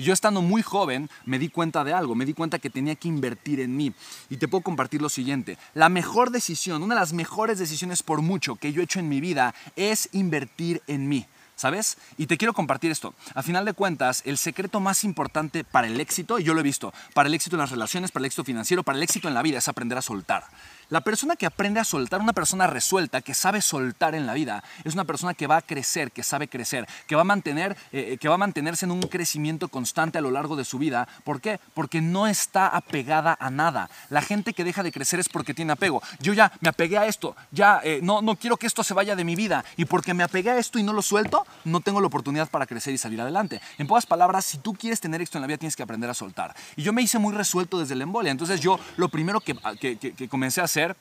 Y yo estando muy joven me di cuenta de algo, me di cuenta que tenía que invertir en mí. Y te puedo compartir lo siguiente, la mejor decisión, una de las mejores decisiones por mucho que yo he hecho en mi vida es invertir en mí. ¿Sabes? Y te quiero compartir esto. A final de cuentas, el secreto más importante para el éxito, y yo lo he visto, para el éxito en las relaciones, para el éxito financiero, para el éxito en la vida, es aprender a soltar. La persona que aprende a soltar, una persona resuelta, que sabe soltar en la vida, es una persona que va a crecer, que sabe crecer, que va a, mantener, eh, que va a mantenerse en un crecimiento constante a lo largo de su vida. ¿Por qué? Porque no está apegada a nada. La gente que deja de crecer es porque tiene apego. Yo ya me apegué a esto, ya eh, no, no quiero que esto se vaya de mi vida. Y porque me apegué a esto y no lo suelto, no tengo la oportunidad para crecer y salir adelante. En pocas palabras, si tú quieres tener éxito en la vida, tienes que aprender a soltar. Y yo me hice muy resuelto desde la embolia. Entonces yo lo primero que, que, comencé a hacer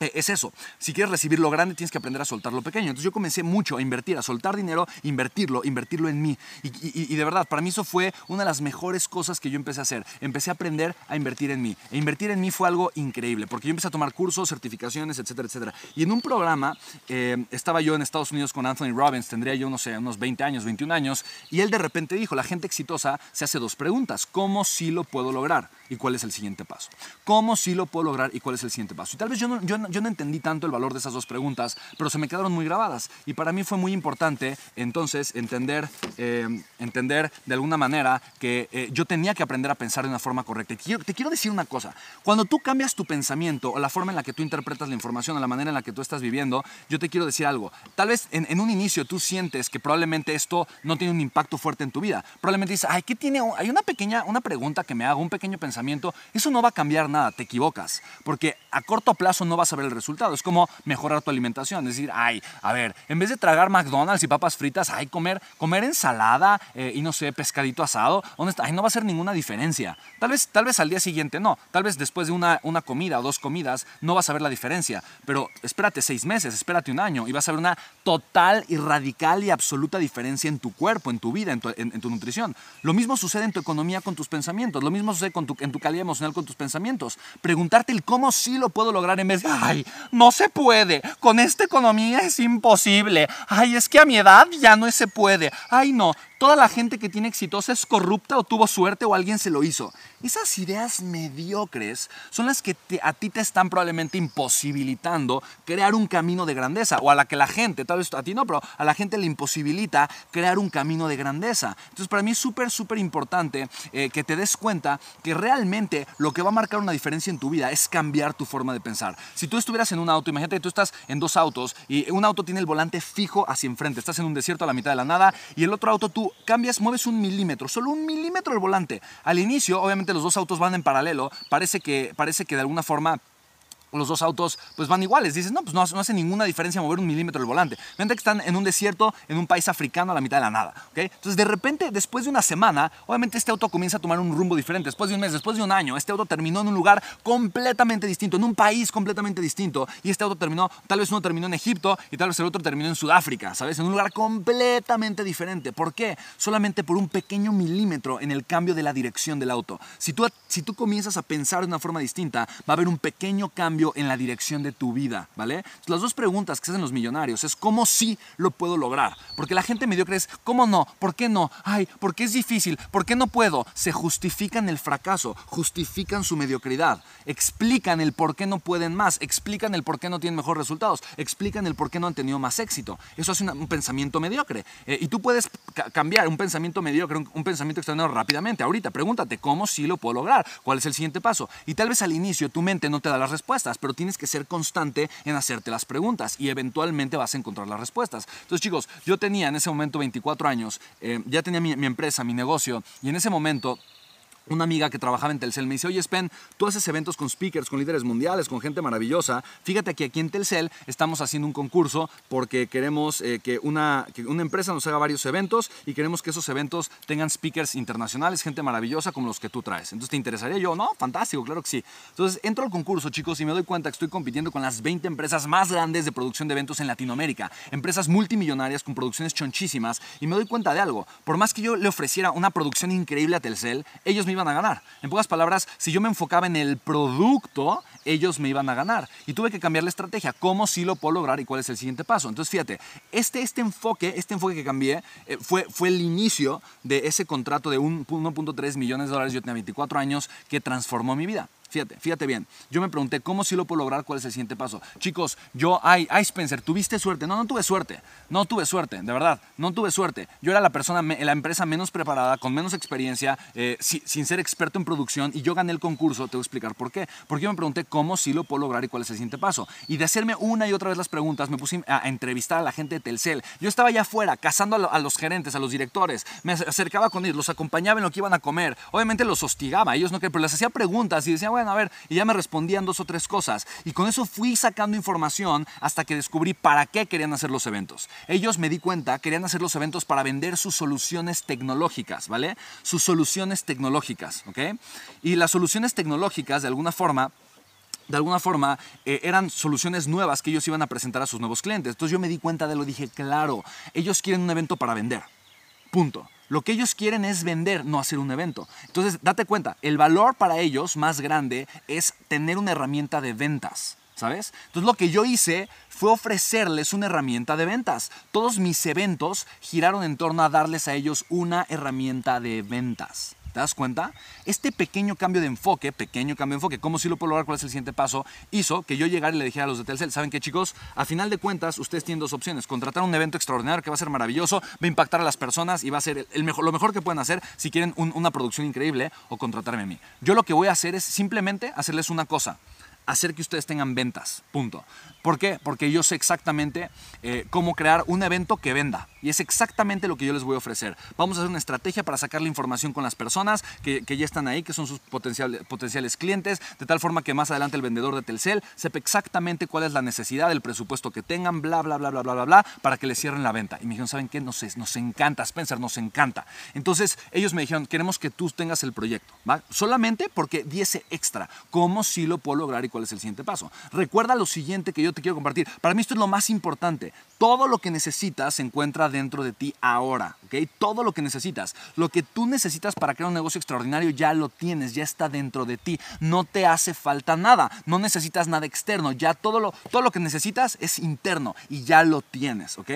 es eso. Si quieres recibir lo grande, tienes que aprender a soltar lo pequeño. Entonces yo comencé mucho a invertir, a soltar dinero, invertirlo, invertirlo en mí. Y, de verdad, para mí eso fue una de las mejores cosas que yo empecé a hacer. Empecé a aprender a invertir en mí. E invertir en mí fue algo increíble, porque yo empecé a tomar cursos, certificaciones, etcétera, etcétera. Y en un programa, eh, estaba yo en Estados Unidos con Anthony Robbins, tendría yo, no sé, unos 20 años, 21 años, y él de repente dijo, la gente exitosa se hace dos preguntas. ¿Cómo sí lo puedo lograr? ¿Y cuál es el siguiente paso? ¿Cómo sí lo puedo lograr? ¿Y cuál es el siguiente paso? Y tal vez yo no, yo, yo no entendí tanto el valor de esas dos preguntas, pero se me quedaron muy grabadas. Y para mí fue muy importante entonces entender, eh, entender de alguna manera que eh, yo tenía que aprender a pensar de una forma correcta. Y te quiero, decir una cosa, cuando tú cambias tu pensamiento o la forma en la que tú interpretas la información o la manera en la que tú estás viviendo, yo te quiero decir algo. Tal vez en, un inicio tú sientes que probablemente esto no tiene un impacto fuerte en tu vida. Probablemente dices, ay, ¿qué tiene? Hay una pequeña, una pregunta que me hago, un pequeño pensamiento. Eso no va a cambiar nada, te equivocas. Porque a corto plazo no vas a el resultado es como mejorar tu alimentación. Decir, ay, a ver, en vez de tragar McDonald's y papas fritas, ay, comer, comer ensalada eh, y no sé, pescadito asado, ¿dónde está? Ay, no va a hacer ninguna diferencia. Tal vez, tal vez al día siguiente no. Tal vez después de una, una comida o dos comidas no vas a ver la diferencia. Pero espérate seis meses, espérate un año y vas a ver una total y radical y absoluta diferencia en tu cuerpo, en tu vida, en tu, en, tu nutrición. Lo mismo sucede en tu economía con tus pensamientos. Lo mismo sucede con tu, en tu calidad emocional con tus pensamientos. Preguntarte el cómo sí lo puedo lograr en vez de, ay, no se puede. Con esta economía es imposible. Ay, es que a mi edad ya no se puede. Ay, no toda la gente que tiene exitosa es corrupta o tuvo suerte o alguien se lo hizo. Esas ideas mediocres son las que a ti te están probablemente imposibilitando crear un camino de grandeza o a la que la gente, tal vez a ti no, pero a la gente le imposibilita crear un camino de grandeza. Entonces para mí es súper, súper importante eh, que te des cuenta que realmente lo que va a marcar una diferencia en tu vida es cambiar tu forma de pensar. Si tú estuvieras en un auto, imagínate que tú estás en dos autos y un auto tiene el volante fijo hacia enfrente, estás en un desierto a la mitad de la nada y el otro auto tú cambias, mueves un milímetro, solo un milímetro el volante. Al inicio, obviamente los dos autos van en paralelo, parece que, parece que de alguna forma los dos autos pues van iguales. Dices, no, pues no, hace ninguna diferencia mover un milímetro el volante. Mientras que están en un desierto, en un país africano a la mitad de la nada. ¿okay? Entonces, de repente, después de una semana, obviamente este auto comienza a tomar un rumbo diferente. Después de un mes, después de un año, este auto terminó en un lugar completamente distinto, en un país completamente distinto. Y este auto terminó, tal vez uno terminó en Egipto y tal vez el otro terminó en Sudáfrica, ¿sabes? En un lugar completamente diferente. ¿Por qué? Solamente por un pequeño milímetro en el cambio de la dirección del auto. Si tú, si tú comienzas a pensar de una forma distinta, va a haber un pequeño cambio cambio en la dirección de tu vida, ¿vale? Las dos preguntas que hacen los millonarios es cómo sí lo puedo lograr. Porque la gente mediocre es, ¿cómo no? ¿Por qué no? Ay, ¿por qué es difícil? ¿Por qué no puedo? Se justifican el fracaso, justifican su mediocridad, explican el por qué no pueden más, explican el por qué no tienen mejores resultados, explican el por qué no han tenido más éxito. Eso hace un pensamiento mediocre. Eh, y tú puedes cambiar un pensamiento mediocre, un, un pensamiento extraordinario rápidamente. Ahorita, pregúntate, ¿cómo sí lo puedo lograr? ¿Cuál es el siguiente paso? Y tal vez al inicio tu mente no te da las respuestas, pero tienes que ser constante en hacerte las preguntas y eventualmente vas a encontrar las respuestas. Entonces, chicos, yo tenía en ese momento 24 años, eh, ya tenía mi, mi empresa, mi negocio, y en ese momento una amiga que trabajaba en Telcel me dice, oye Spen, tú haces eventos con speakers, con líderes mundiales, con gente maravillosa. Fíjate que aquí en Telcel estamos haciendo un concurso porque queremos eh, que, una, que una empresa nos haga varios eventos y queremos que esos eventos tengan speakers internacionales, gente maravillosa como los que tú traes. Entonces, ¿te interesaría yo? No, fantástico, claro que sí. Entonces, entro al concurso, chicos, y me doy cuenta que estoy compitiendo con las 20 empresas más grandes de producción de eventos en Latinoamérica. Empresas multimillonarias con producciones chonchísimas. Y me doy cuenta de algo. Por más que yo le ofreciera una producción increíble a Telcel, ellos me iban a ganar. En pocas palabras, si yo me enfocaba en el producto, ellos me iban a ganar. Y tuve que cambiar la estrategia. ¿Cómo sí lo puedo lograr y cuál es el siguiente paso? Entonces, fíjate, este, este enfoque, este enfoque que cambié eh, fue, fue el inicio de ese contrato de 1.3 millones de dólares. Yo tenía 24 años que transformó mi vida. Fíjate, fíjate bien. Yo me pregunté, ¿cómo sí lo puedo lograr? ¿Cuál es el siguiente paso? Chicos, yo, ay, ay, Spencer, ¿tuviste suerte? No, no tuve suerte. No tuve suerte, de verdad. No tuve suerte. Yo era la persona, la empresa menos preparada, con menos experiencia, eh, sin ser experto en producción, y yo gané el concurso. Te voy a explicar por qué. Porque yo me pregunté, ¿cómo sí lo puedo lograr y cuál es el siguiente paso? Y de hacerme una y otra vez las preguntas, me puse a, entrevistar a la gente de Telcel. Yo estaba allá afuera, cazando a, los gerentes, a los directores. Me acercaba con ellos, los acompañaba en lo que iban a comer. Obviamente los hostigaba, ellos no querían, pero les hacía preguntas y decía, bueno, a ver, y ya me respondían dos o tres cosas. Y con eso fui sacando información hasta que descubrí para qué querían hacer los eventos. Ellos me di cuenta, querían hacer los eventos para vender sus soluciones tecnológicas, ¿vale? Sus soluciones tecnológicas, ¿ok? Y las soluciones tecnológicas, de alguna forma, de alguna forma eh, eran soluciones nuevas que ellos iban a presentar a sus nuevos clientes. Entonces yo me di cuenta de lo, dije, claro, ellos quieren un evento para vender. Punto. Lo que ellos quieren es vender, no hacer un evento. Entonces, date cuenta, el valor para ellos más grande es tener una herramienta de ventas. ¿Sabes? Entonces lo que yo hice fue ofrecerles una herramienta de ventas. Todos mis eventos giraron en torno a darles a ellos una herramienta de ventas. ¿Te das cuenta? Este pequeño cambio de enfoque, pequeño cambio de enfoque, cómo si lo puedo lograr, cuál es el siguiente paso, hizo que yo llegara y le dijera a los de Telcel, ¿saben qué chicos? A final de cuentas, ustedes tienen dos opciones. Contratar un evento extraordinario que va a ser maravilloso, va a impactar a las personas y va a ser el mejor, lo mejor que pueden hacer si quieren una producción increíble o contratarme a mí. Yo lo que voy a hacer es simplemente hacerles una cosa hacer que ustedes tengan ventas. Punto. ¿Por qué? Porque yo sé exactamente eh, cómo crear un evento que venda. Y es exactamente lo que yo les voy a ofrecer. Vamos a hacer una estrategia para sacar la información con las personas que, ya están ahí, que son sus potenciales, potenciales clientes, de tal forma que más adelante el vendedor de Telcel sepa exactamente cuál es la necesidad, el presupuesto que tengan, bla, bla, bla, bla, bla, bla, bla, para que les cierren la venta. Y me dijeron, ¿saben qué? Nos, nos encanta, Spencer, nos encanta. Entonces ellos me dijeron, queremos que tú tengas el proyecto, ¿va? Solamente porque diese extra. ¿Cómo sí lo puedo lograr y es el siguiente paso? Recuerda lo siguiente que yo te quiero compartir. Para mí esto es lo más importante. Todo lo que necesitas se encuentra dentro de ti ahora, ¿ok? Todo lo que necesitas. Lo que tú necesitas para crear un negocio extraordinario ya lo tienes, ya está dentro de ti. No te hace falta nada. No necesitas nada externo. Ya todo lo, todo lo que necesitas es interno y ya lo tienes, ¿ok?